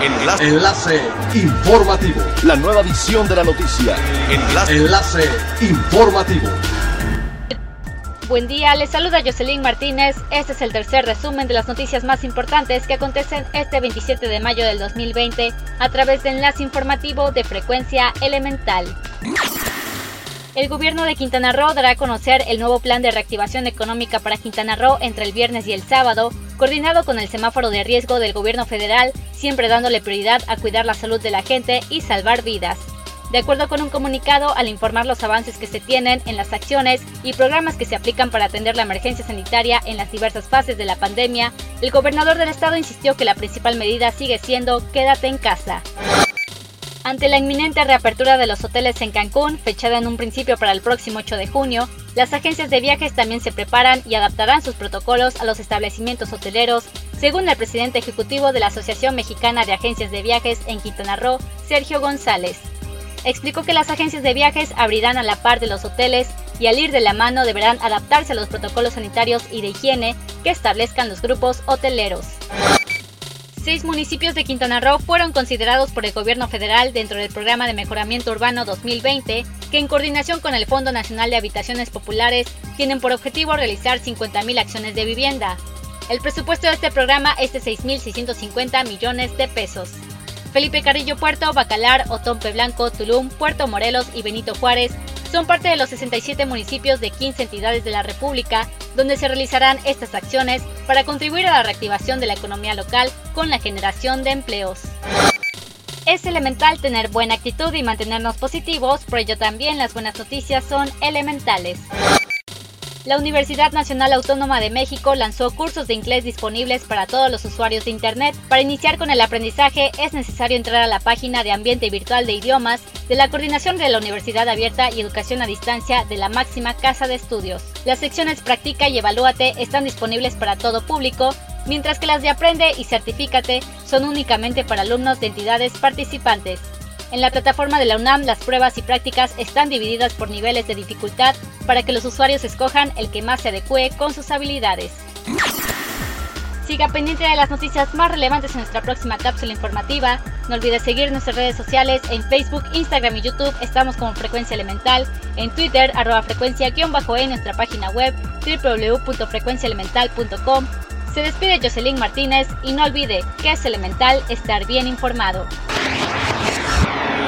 Enlace. Enlace informativo. La nueva edición de la noticia. Enlace. Enlace informativo. Buen día, les saluda Jocelyn Martínez. Este es el tercer resumen de las noticias más importantes que acontecen este 27 de mayo del 2020 a través de enlace informativo de frecuencia elemental. El gobierno de Quintana Roo dará a conocer el nuevo plan de reactivación económica para Quintana Roo entre el viernes y el sábado, coordinado con el semáforo de riesgo del gobierno federal, siempre dándole prioridad a cuidar la salud de la gente y salvar vidas. De acuerdo con un comunicado, al informar los avances que se tienen en las acciones y programas que se aplican para atender la emergencia sanitaria en las diversas fases de la pandemia, el gobernador del estado insistió que la principal medida sigue siendo quédate en casa. Ante la inminente reapertura de los hoteles en Cancún, fechada en un principio para el próximo 8 de junio, las agencias de viajes también se preparan y adaptarán sus protocolos a los establecimientos hoteleros, según el presidente ejecutivo de la Asociación Mexicana de Agencias de Viajes en Quintana Roo, Sergio González explicó que las agencias de viajes abrirán a la par de los hoteles y al ir de la mano deberán adaptarse a los protocolos sanitarios y de higiene que establezcan los grupos hoteleros. Seis municipios de Quintana Roo fueron considerados por el gobierno federal dentro del Programa de Mejoramiento Urbano 2020, que en coordinación con el Fondo Nacional de Habitaciones Populares tienen por objetivo realizar 50.000 acciones de vivienda. El presupuesto de este programa es de 6.650 millones de pesos. Felipe Carrillo Puerto, Bacalar, Otompe Blanco, Tulum, Puerto Morelos y Benito Juárez son parte de los 67 municipios de 15 entidades de la República donde se realizarán estas acciones para contribuir a la reactivación de la economía local con la generación de empleos. Es elemental tener buena actitud y mantenernos positivos, por ello también las buenas noticias son elementales la Universidad Nacional Autónoma de México lanzó cursos de inglés disponibles para todos los usuarios de Internet. Para iniciar con el aprendizaje es necesario entrar a la página de Ambiente Virtual de Idiomas de la Coordinación de la Universidad Abierta y Educación a Distancia de la máxima casa de estudios. Las secciones Practica y Evalúate están disponibles para todo público, mientras que las de Aprende y Certifícate son únicamente para alumnos de entidades participantes. En la plataforma de la UNAM las pruebas y prácticas están divididas por niveles de dificultad para que los usuarios escojan el que más se adecue con sus habilidades. Siga pendiente de las noticias más relevantes en nuestra próxima cápsula informativa. No olvide seguir nuestras redes sociales en Facebook, Instagram y YouTube. Estamos como Frecuencia Elemental. En Twitter, arroba frecuencia-e, nuestra página web www.frecuenciaelemental.com. Se despide Jocelyn Martínez y no olvide que es elemental estar bien informado.